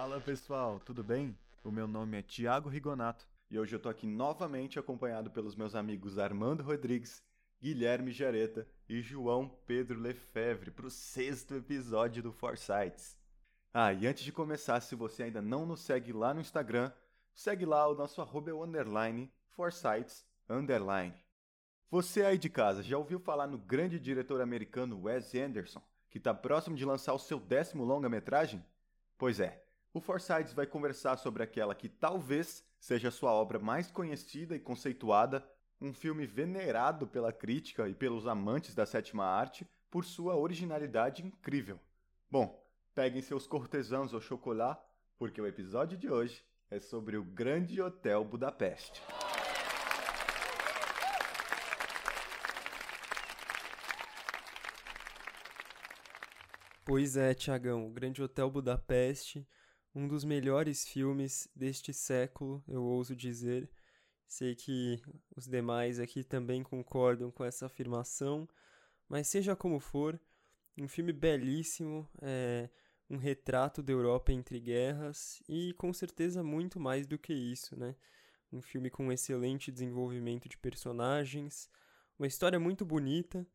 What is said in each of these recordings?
Fala pessoal, tudo bem? O meu nome é Tiago Rigonato e hoje eu tô aqui novamente acompanhado pelos meus amigos Armando Rodrigues, Guilherme Jareta e João Pedro Lefebvre para o sexto episódio do Foresights. Ah, e antes de começar, se você ainda não nos segue lá no Instagram, segue lá o nosso arroba é underline Foresights underline. Você aí de casa já ouviu falar no grande diretor americano Wes Anderson, que está próximo de lançar o seu décimo longa-metragem? Pois é, o Forsyths vai conversar sobre aquela que talvez seja sua obra mais conhecida e conceituada, um filme venerado pela crítica e pelos amantes da sétima arte por sua originalidade incrível. Bom, peguem seus cortesãos ou chocolate, porque o episódio de hoje é sobre o Grande Hotel Budapeste. Pois é, Tiagão, o Grande Hotel Budapeste, um dos melhores filmes deste século, eu ouso dizer. Sei que os demais aqui também concordam com essa afirmação, mas seja como for, um filme belíssimo, é um retrato da Europa entre guerras e com certeza muito mais do que isso, né? Um filme com um excelente desenvolvimento de personagens, uma história muito bonita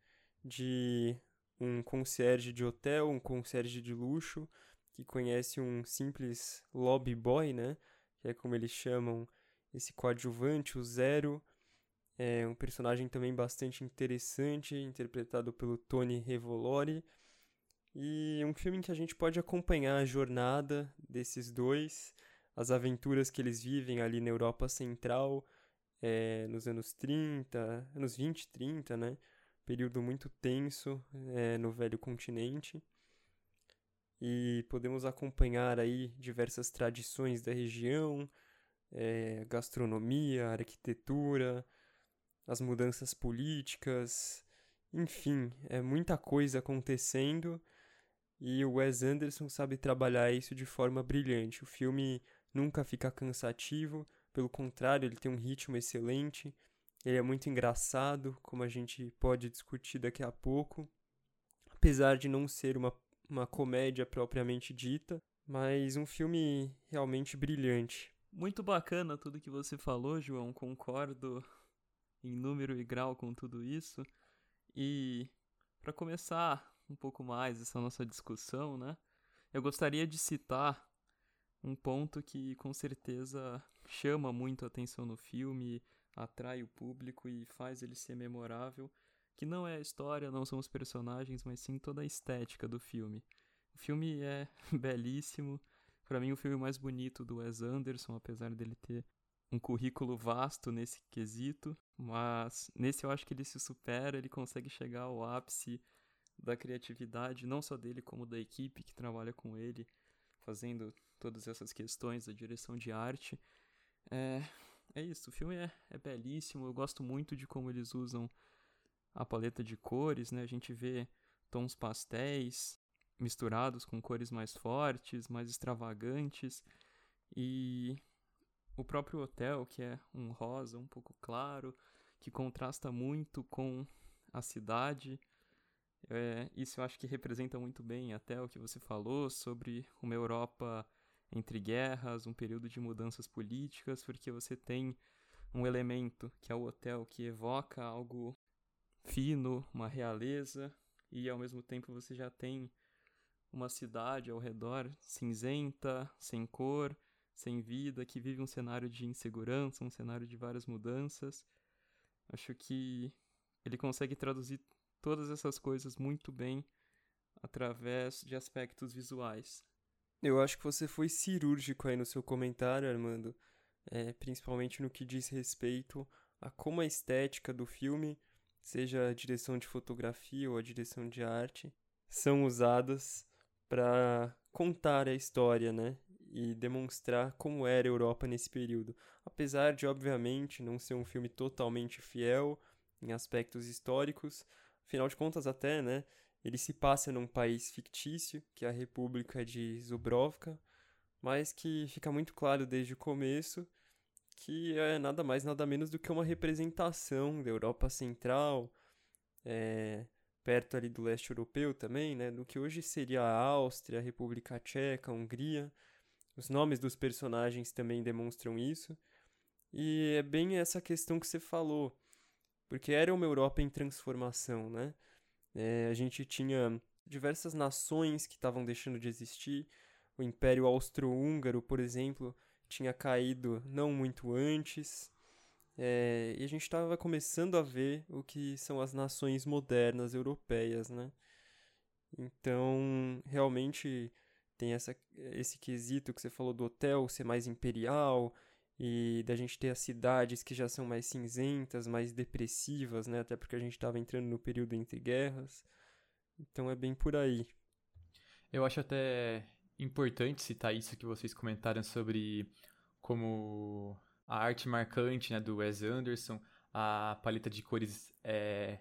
de um concierge de hotel, um concierge de luxo, que conhece um simples lobby boy, né? Que é como eles chamam esse coadjuvante, o Zero. É um personagem também bastante interessante, interpretado pelo Tony Revolori. E um filme em que a gente pode acompanhar a jornada desses dois, as aventuras que eles vivem ali na Europa Central, é, nos anos 30, anos 20 e 30, né? período muito tenso é, no velho continente e podemos acompanhar aí diversas tradições da região, é, gastronomia, arquitetura, as mudanças políticas, enfim, é muita coisa acontecendo e o Wes Anderson sabe trabalhar isso de forma brilhante. O filme nunca fica cansativo, pelo contrário, ele tem um ritmo excelente ele é muito engraçado, como a gente pode discutir daqui a pouco. Apesar de não ser uma, uma comédia propriamente dita, mas um filme realmente brilhante. Muito bacana tudo que você falou, João. Concordo em número e grau com tudo isso. E para começar um pouco mais essa nossa discussão, né? Eu gostaria de citar um ponto que com certeza chama muito a atenção no filme atrai o público e faz ele ser memorável, que não é a história, não são os personagens, mas sim toda a estética do filme. O filme é belíssimo, para mim o filme mais bonito do Wes Anderson, apesar dele ter um currículo vasto nesse quesito, mas nesse eu acho que ele se supera, ele consegue chegar ao ápice da criatividade, não só dele, como da equipe que trabalha com ele, fazendo todas essas questões da direção de arte. É, é isso, o filme é, é belíssimo, eu gosto muito de como eles usam a paleta de cores, né? A gente vê tons pastéis misturados com cores mais fortes, mais extravagantes. E o próprio hotel, que é um rosa um pouco claro, que contrasta muito com a cidade. É, isso eu acho que representa muito bem até o que você falou sobre uma Europa entre guerras, um período de mudanças políticas, porque você tem um elemento que é o hotel que evoca algo fino, uma realeza, e ao mesmo tempo você já tem uma cidade ao redor cinzenta, sem cor, sem vida, que vive um cenário de insegurança, um cenário de várias mudanças. Acho que ele consegue traduzir todas essas coisas muito bem através de aspectos visuais. Eu acho que você foi cirúrgico aí no seu comentário, Armando, é, principalmente no que diz respeito a como a estética do filme, seja a direção de fotografia ou a direção de arte, são usadas para contar a história, né? E demonstrar como era a Europa nesse período. Apesar de, obviamente, não ser um filme totalmente fiel em aspectos históricos, afinal de contas, até, né? Ele se passa num país fictício, que é a República de Zubrovka, mas que fica muito claro desde o começo que é nada mais, nada menos do que uma representação da Europa Central, é, perto ali do leste europeu também, né, do que hoje seria a Áustria, a República Tcheca, a Hungria, Os nomes dos personagens também demonstram isso. E é bem essa questão que você falou, porque era uma Europa em transformação, né? É, a gente tinha diversas nações que estavam deixando de existir. O Império Austro-Húngaro, por exemplo, tinha caído não muito antes. É, e a gente estava começando a ver o que são as nações modernas europeias, né? Então, realmente tem essa, esse quesito que você falou do hotel ser mais imperial e da gente ter as cidades que já são mais cinzentas, mais depressivas, né? Até porque a gente estava entrando no período entre guerras. Então é bem por aí. Eu acho até importante citar isso que vocês comentaram sobre como a arte marcante né, do Wes Anderson, a paleta de cores é,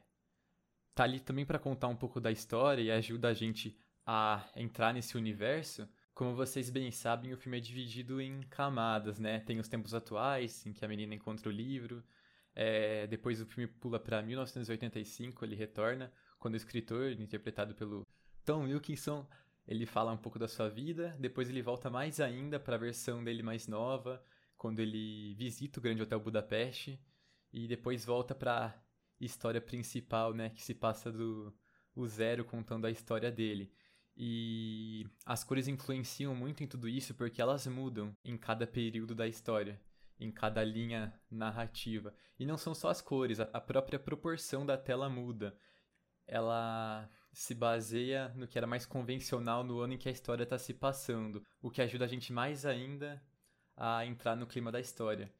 tá ali também para contar um pouco da história e ajuda a gente a entrar nesse universo. Como vocês bem sabem, o filme é dividido em camadas, né? Tem os tempos atuais, em que a menina encontra o livro. É, depois o filme pula para 1985, ele retorna, quando o escritor, interpretado pelo Tom Wilkinson, ele fala um pouco da sua vida, depois ele volta mais ainda para a versão dele mais nova, quando ele visita o Grande Hotel Budapeste, e depois volta para história principal, né, que se passa do o zero contando a história dele. E as cores influenciam muito em tudo isso porque elas mudam em cada período da história, em cada linha narrativa. E não são só as cores, a própria proporção da tela muda ela se baseia no que era mais convencional no ano em que a história está se passando, o que ajuda a gente mais ainda a entrar no clima da história.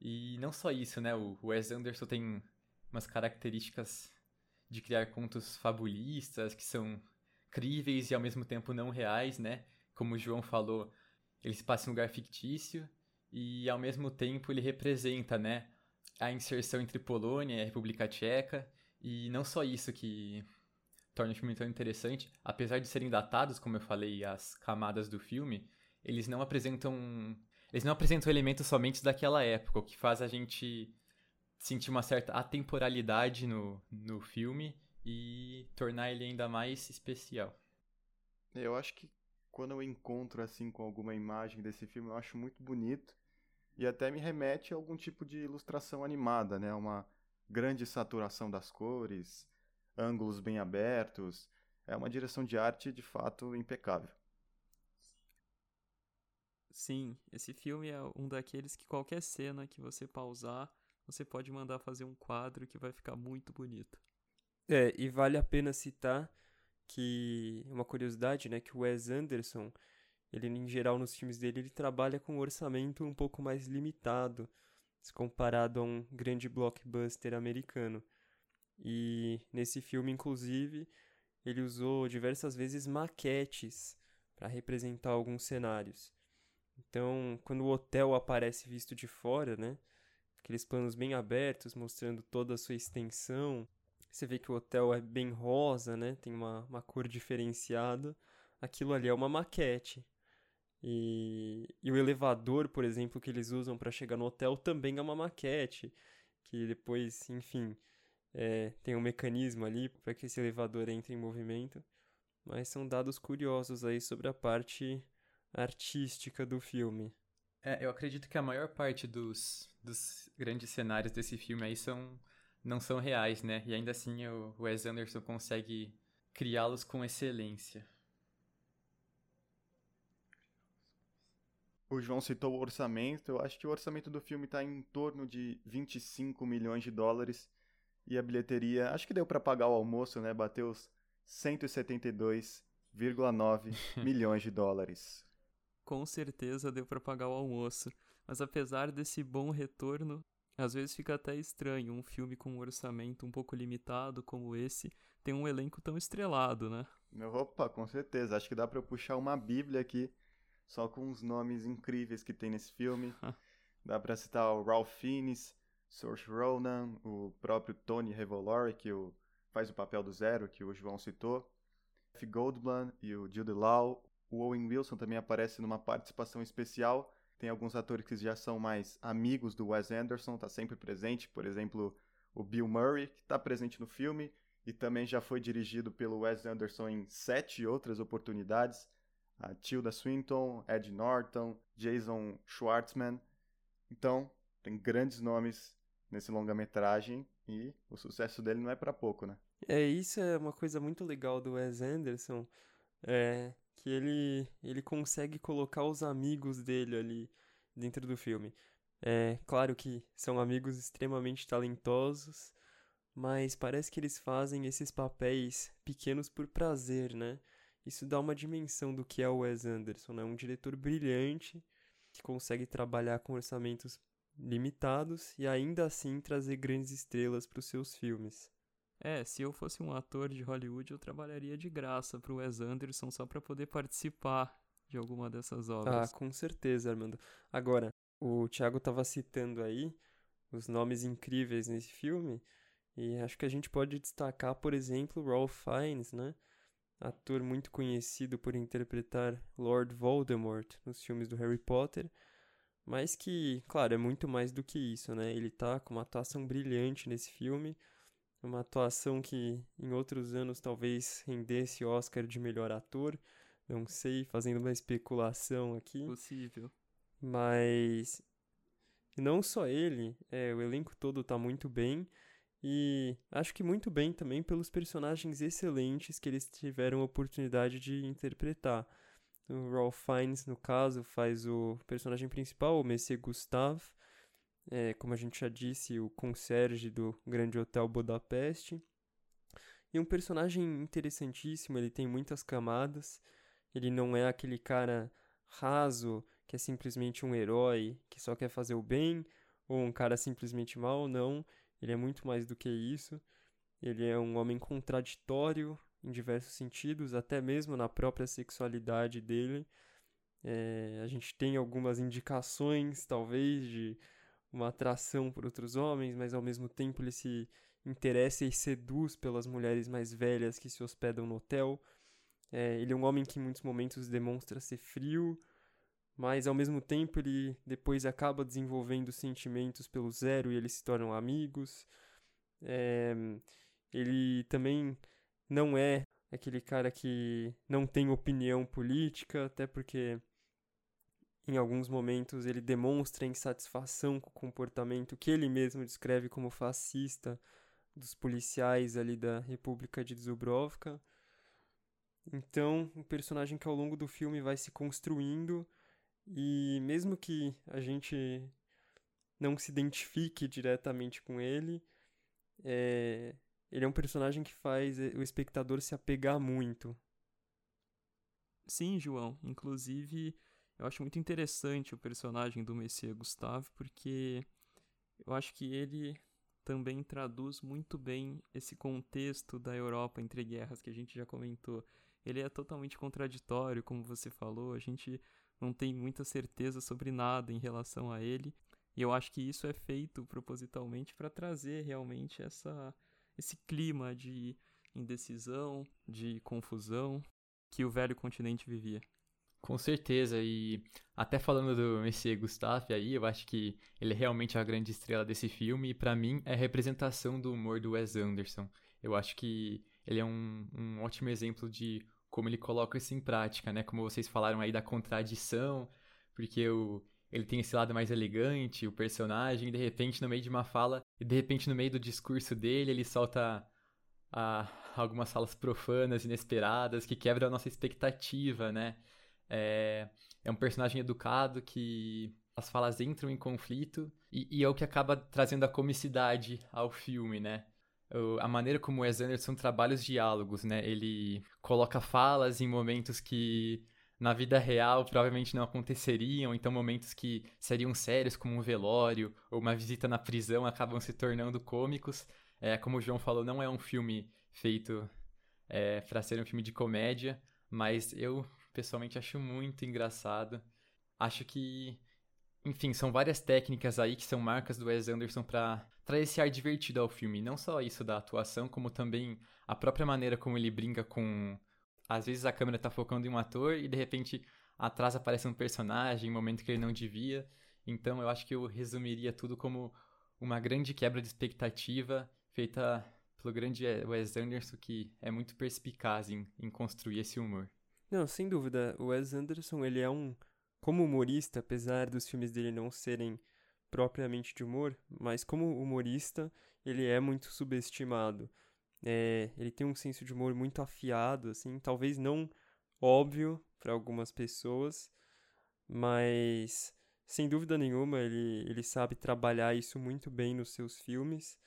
E não só isso, né? O Wes Anderson tem umas características de criar contos fabulistas que são críveis e ao mesmo tempo não reais, né? Como o João falou, ele se passa em um lugar fictício e ao mesmo tempo ele representa, né, a inserção entre Polônia e República Tcheca e não só isso que torna o filme tão interessante, apesar de serem datados, como eu falei, as camadas do filme, eles não apresentam eles não apresentam elementos somente daquela época, o que faz a gente sentir uma certa atemporalidade no, no filme e tornar ele ainda mais especial. Eu acho que quando eu encontro assim com alguma imagem desse filme, eu acho muito bonito e até me remete a algum tipo de ilustração animada, né? Uma grande saturação das cores, ângulos bem abertos. É uma direção de arte de fato impecável. Sim, esse filme é um daqueles que qualquer cena que você pausar, você pode mandar fazer um quadro que vai ficar muito bonito. É, e vale a pena citar que uma curiosidade, né, que o Wes Anderson, ele em geral nos filmes dele, ele trabalha com um orçamento um pouco mais limitado se comparado a um grande blockbuster americano. E nesse filme, inclusive, ele usou diversas vezes maquetes para representar alguns cenários. Então, quando o hotel aparece visto de fora, né? Aqueles planos bem abertos, mostrando toda a sua extensão. Você vê que o hotel é bem rosa, né? Tem uma, uma cor diferenciada. Aquilo ali é uma maquete. E, e o elevador, por exemplo, que eles usam para chegar no hotel também é uma maquete, que depois, enfim, é, tem um mecanismo ali para que esse elevador entre em movimento. Mas são dados curiosos aí sobre a parte artística do filme. É, eu acredito que a maior parte dos, dos grandes cenários desse filme aí são não são reais, né? E ainda assim o Wes Anderson consegue criá-los com excelência. O João citou o orçamento. Eu acho que o orçamento do filme está em torno de 25 milhões de dólares. E a bilheteria, acho que deu para pagar o almoço, né? Bateu os 172,9 milhões de dólares. Com certeza deu para pagar o almoço. Mas apesar desse bom retorno, às vezes fica até estranho um filme com um orçamento um pouco limitado como esse tem um elenco tão estrelado, né? Opa, com certeza. Acho que dá para puxar uma bíblia aqui só com os nomes incríveis que tem nesse filme. Dá para citar o Ralph Fiennes, Saoirse Ronan, o próprio Tony Revolori, que o, faz o papel do Zero, que o João citou. F. Goldblum e o Jude Law. O Owen Wilson também aparece numa participação especial. Tem alguns atores que já são mais amigos do Wes Anderson, está sempre presente. Por exemplo, o Bill Murray, que está presente no filme e também já foi dirigido pelo Wes Anderson em sete outras oportunidades a Tilda Swinton, Ed Norton, Jason Schwartzman. Então, tem grandes nomes nesse longa-metragem e o sucesso dele não é para pouco, né? É, isso é uma coisa muito legal do Wes Anderson, é que ele, ele consegue colocar os amigos dele ali dentro do filme. É claro que são amigos extremamente talentosos, mas parece que eles fazem esses papéis pequenos por prazer, né? Isso dá uma dimensão do que é o Wes Anderson, né? Um diretor brilhante que consegue trabalhar com orçamentos limitados e ainda assim trazer grandes estrelas para os seus filmes. É, se eu fosse um ator de Hollywood, eu trabalharia de graça pro Wes Anderson só para poder participar de alguma dessas obras. Ah, com certeza, Armando. Agora, o Thiago estava citando aí os nomes incríveis nesse filme, e acho que a gente pode destacar, por exemplo, Ralph Fiennes, né? Ator muito conhecido por interpretar Lord Voldemort nos filmes do Harry Potter, mas que, claro, é muito mais do que isso, né? Ele tá com uma atuação brilhante nesse filme, uma atuação que em outros anos talvez rendesse Oscar de melhor ator, não sei, fazendo uma especulação aqui. Possível. Mas não só ele, é, o elenco todo tá muito bem e acho que muito bem também pelos personagens excelentes que eles tiveram a oportunidade de interpretar. O Ralph Fiennes, no caso, faz o personagem principal, o Monsieur Gustave, é, como a gente já disse, o concierge do Grande Hotel Budapeste. E um personagem interessantíssimo, ele tem muitas camadas, ele não é aquele cara raso, que é simplesmente um herói que só quer fazer o bem, ou um cara simplesmente mal, não. Ele é muito mais do que isso. Ele é um homem contraditório em diversos sentidos, até mesmo na própria sexualidade dele. É, a gente tem algumas indicações, talvez, de uma atração por outros homens, mas ao mesmo tempo ele se interessa e seduz pelas mulheres mais velhas que se hospedam no hotel. É, ele é um homem que em muitos momentos demonstra ser frio, mas ao mesmo tempo ele depois acaba desenvolvendo sentimentos pelo zero e eles se tornam amigos. É, ele também não é aquele cara que não tem opinião política, até porque em alguns momentos ele demonstra insatisfação com o comportamento que ele mesmo descreve como fascista dos policiais ali da República de Dubrovka. Então, um personagem que ao longo do filme vai se construindo e mesmo que a gente não se identifique diretamente com ele, é, ele é um personagem que faz o espectador se apegar muito. Sim, João. Inclusive, eu acho muito interessante o personagem do Messias Gustavo, porque eu acho que ele também traduz muito bem esse contexto da Europa entre guerras que a gente já comentou. Ele é totalmente contraditório, como você falou, a gente não tem muita certeza sobre nada em relação a ele. E eu acho que isso é feito propositalmente para trazer realmente essa, esse clima de indecisão, de confusão que o velho continente vivia. Com certeza, e até falando do Messier Gustave aí, eu acho que ele é realmente a grande estrela desse filme, e para mim é a representação do humor do Wes Anderson. Eu acho que ele é um, um ótimo exemplo de como ele coloca isso em prática, né? Como vocês falaram aí da contradição, porque o, ele tem esse lado mais elegante, o personagem, e de repente no meio de uma fala, e de repente no meio do discurso dele, ele solta ah, algumas falas profanas, inesperadas, que quebram a nossa expectativa, né? É, é um personagem educado que as falas entram em conflito e, e é o que acaba trazendo a comicidade ao filme, né? A maneira como o Wes Anderson trabalha os diálogos, né? Ele coloca falas em momentos que na vida real provavelmente não aconteceriam, então momentos que seriam sérios, como um velório ou uma visita na prisão, acabam se tornando cômicos. É, como o João falou, não é um filme feito é, para ser um filme de comédia, mas eu pessoalmente acho muito engraçado. Acho que, enfim, são várias técnicas aí que são marcas do Wes Anderson para trazer esse ar divertido ao filme. Não só isso da atuação, como também a própria maneira como ele brinca com. Às vezes a câmera tá focando em um ator e de repente atrás aparece um personagem em momento que ele não devia. Então eu acho que eu resumiria tudo como uma grande quebra de expectativa feita pelo grande Wes Anderson, que é muito perspicaz em, em construir esse humor. Não, sem dúvida. O Wes Anderson, ele é um. Como humorista, apesar dos filmes dele não serem propriamente de humor, mas como humorista, ele é muito subestimado. É, ele tem um senso de humor muito afiado, assim, talvez não óbvio para algumas pessoas, mas sem dúvida nenhuma ele, ele sabe trabalhar isso muito bem nos seus filmes.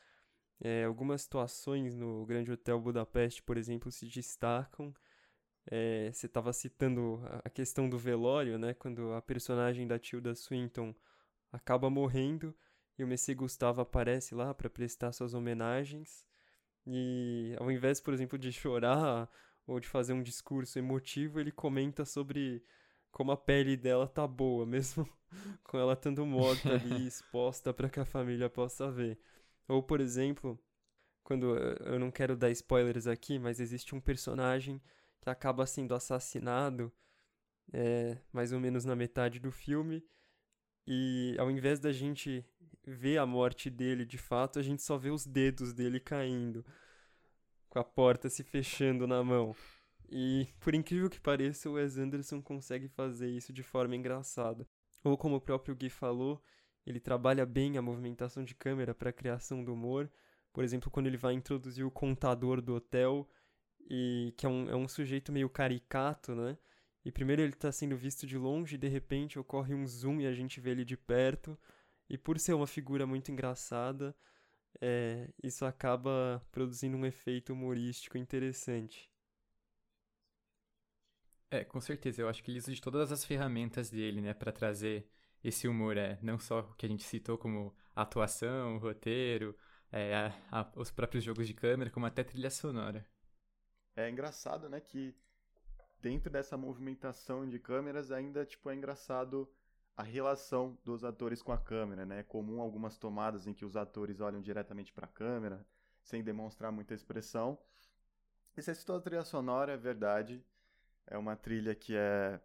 É, algumas situações no Grande Hotel Budapeste, por exemplo, se destacam. É, você estava citando a questão do velório, né? Quando a personagem da Tilda Swinton acaba morrendo e o Messi Gustavo aparece lá para prestar suas homenagens. E ao invés, por exemplo, de chorar ou de fazer um discurso emotivo, ele comenta sobre como a pele dela tá boa, mesmo com ela estando morta ali, exposta para que a família possa ver. Ou, por exemplo, quando eu não quero dar spoilers aqui, mas existe um personagem que acaba sendo assassinado é, mais ou menos na metade do filme. E ao invés da gente ver a morte dele de fato, a gente só vê os dedos dele caindo, com a porta se fechando na mão. E por incrível que pareça, o Wes Anderson consegue fazer isso de forma engraçada. Ou como o próprio Gui falou, ele trabalha bem a movimentação de câmera para a criação do humor. Por exemplo, quando ele vai introduzir o contador do hotel, e que é um, é um sujeito meio caricato, né? E primeiro ele está sendo visto de longe e de repente ocorre um zoom e a gente vê ele de perto. E por ser uma figura muito engraçada, é, isso acaba produzindo um efeito humorístico interessante. É, com certeza. Eu acho que ele usa de todas as ferramentas dele, né, para trazer esse humor, é, não só o que a gente citou como atuação, roteiro, é, a, a, os próprios jogos de câmera, como até trilha sonora. É engraçado, né, que dentro dessa movimentação de câmeras ainda tipo é engraçado a relação dos atores com a câmera, né? É comum algumas tomadas em que os atores olham diretamente para a câmera, sem demonstrar muita expressão. E você a trilha sonora, é verdade. É uma trilha que é,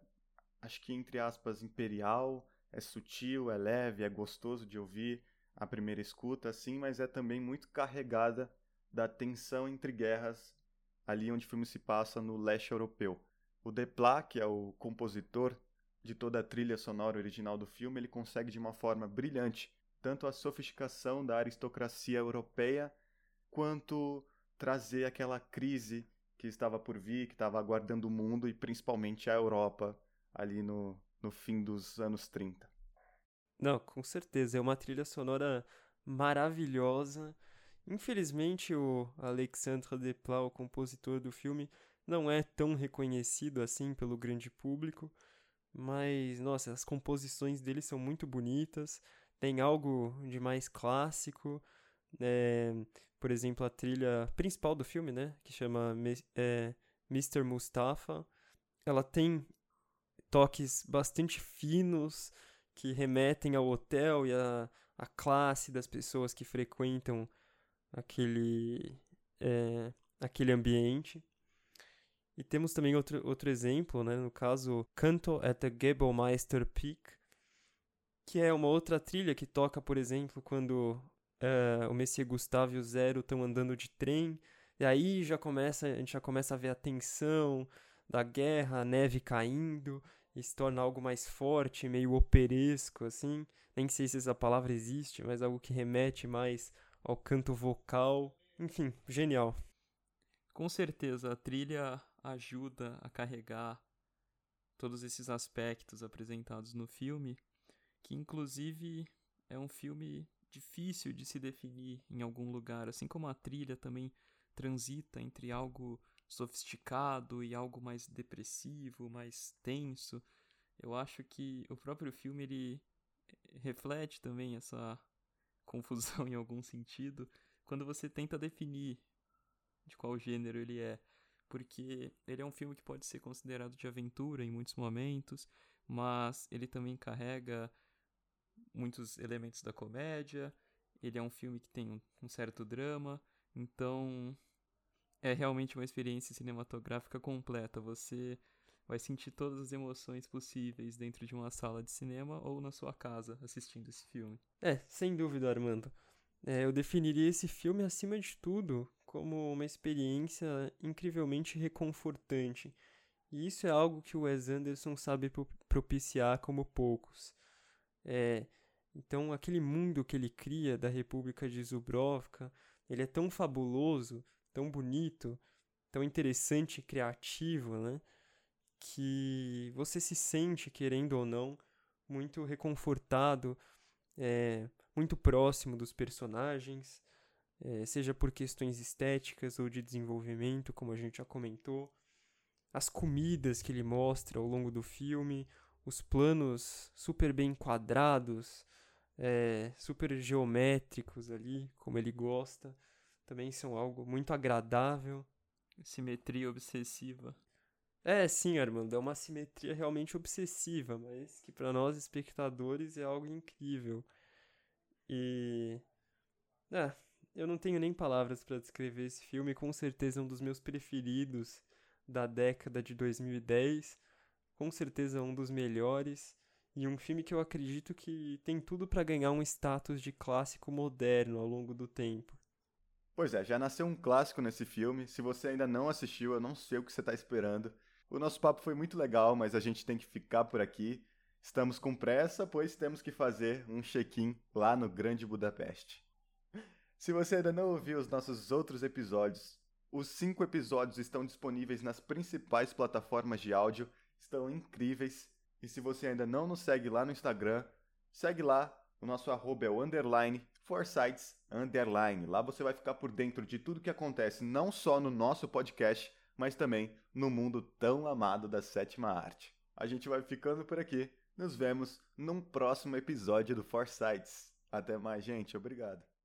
acho que entre aspas, imperial, é sutil, é leve, é gostoso de ouvir a primeira escuta, assim, mas é também muito carregada da tensão entre guerras ali onde o filme se passa no leste europeu. O Desplat, que é o compositor de toda a trilha sonora original do filme, ele consegue de uma forma brilhante tanto a sofisticação da aristocracia europeia quanto trazer aquela crise que estava por vir, que estava aguardando o mundo e principalmente a Europa ali no, no fim dos anos 30. Não, com certeza. É uma trilha sonora maravilhosa. Infelizmente, o Alexandre Desplat, o compositor do filme, não é tão reconhecido assim pelo grande público, mas nossa, as composições dele são muito bonitas, tem algo de mais clássico, é, por exemplo, a trilha principal do filme, né, que chama é, Mr. Mustafa, ela tem toques bastante finos que remetem ao hotel e à, à classe das pessoas que frequentam aquele, é, aquele ambiente. E temos também outro, outro exemplo, né? no caso, Canto at the Gebelmeister Peak, que é uma outra trilha que toca, por exemplo, quando uh, o Messias Gustavo e o Zero estão andando de trem, e aí já começa, a gente já começa a ver a tensão da guerra, a neve caindo, e se torna algo mais forte, meio operesco, assim. Nem sei se essa palavra existe, mas algo que remete mais ao canto vocal. Enfim, genial. Com certeza, a trilha ajuda a carregar todos esses aspectos apresentados no filme, que inclusive é um filme difícil de se definir em algum lugar, assim como a trilha também transita entre algo sofisticado e algo mais depressivo, mais tenso. Eu acho que o próprio filme ele reflete também essa confusão em algum sentido quando você tenta definir de qual gênero ele é porque ele é um filme que pode ser considerado de aventura em muitos momentos, mas ele também carrega muitos elementos da comédia. Ele é um filme que tem um, um certo drama, então é realmente uma experiência cinematográfica completa. Você vai sentir todas as emoções possíveis dentro de uma sala de cinema ou na sua casa assistindo esse filme. É, sem dúvida, Armando. É, eu definiria esse filme, acima de tudo, como uma experiência incrivelmente reconfortante. E isso é algo que o Wes Anderson sabe propiciar como poucos. É, então, aquele mundo que ele cria da República de Zubrovka, ele é tão fabuloso, tão bonito, tão interessante e criativo, né? Que você se sente, querendo ou não, muito reconfortado, é, muito próximo dos personagens, é, seja por questões estéticas ou de desenvolvimento, como a gente já comentou as comidas que ele mostra ao longo do filme, os planos super bem quadrados, é, super geométricos ali, como ele gosta, também são algo muito agradável. Simetria obsessiva. É, sim, Armando, é uma simetria realmente obsessiva, mas que para nós espectadores é algo incrível. E. É, eu não tenho nem palavras para descrever esse filme, com certeza é um dos meus preferidos da década de 2010, com certeza um dos melhores e um filme que eu acredito que tem tudo para ganhar um status de clássico moderno ao longo do tempo. Pois é, já nasceu um clássico nesse filme. Se você ainda não assistiu, eu não sei o que você está esperando. O nosso papo foi muito legal, mas a gente tem que ficar por aqui. Estamos com pressa, pois temos que fazer um check-in lá no Grande Budapeste. Se você ainda não ouviu os nossos outros episódios, os cinco episódios estão disponíveis nas principais plataformas de áudio, estão incríveis. E se você ainda não nos segue lá no Instagram, segue lá. O nosso arroba é o underline foresights underline. Lá você vai ficar por dentro de tudo que acontece, não só no nosso podcast, mas também no mundo tão amado da sétima arte. A gente vai ficando por aqui. Nos vemos num próximo episódio do Foresights. Até mais, gente. Obrigado.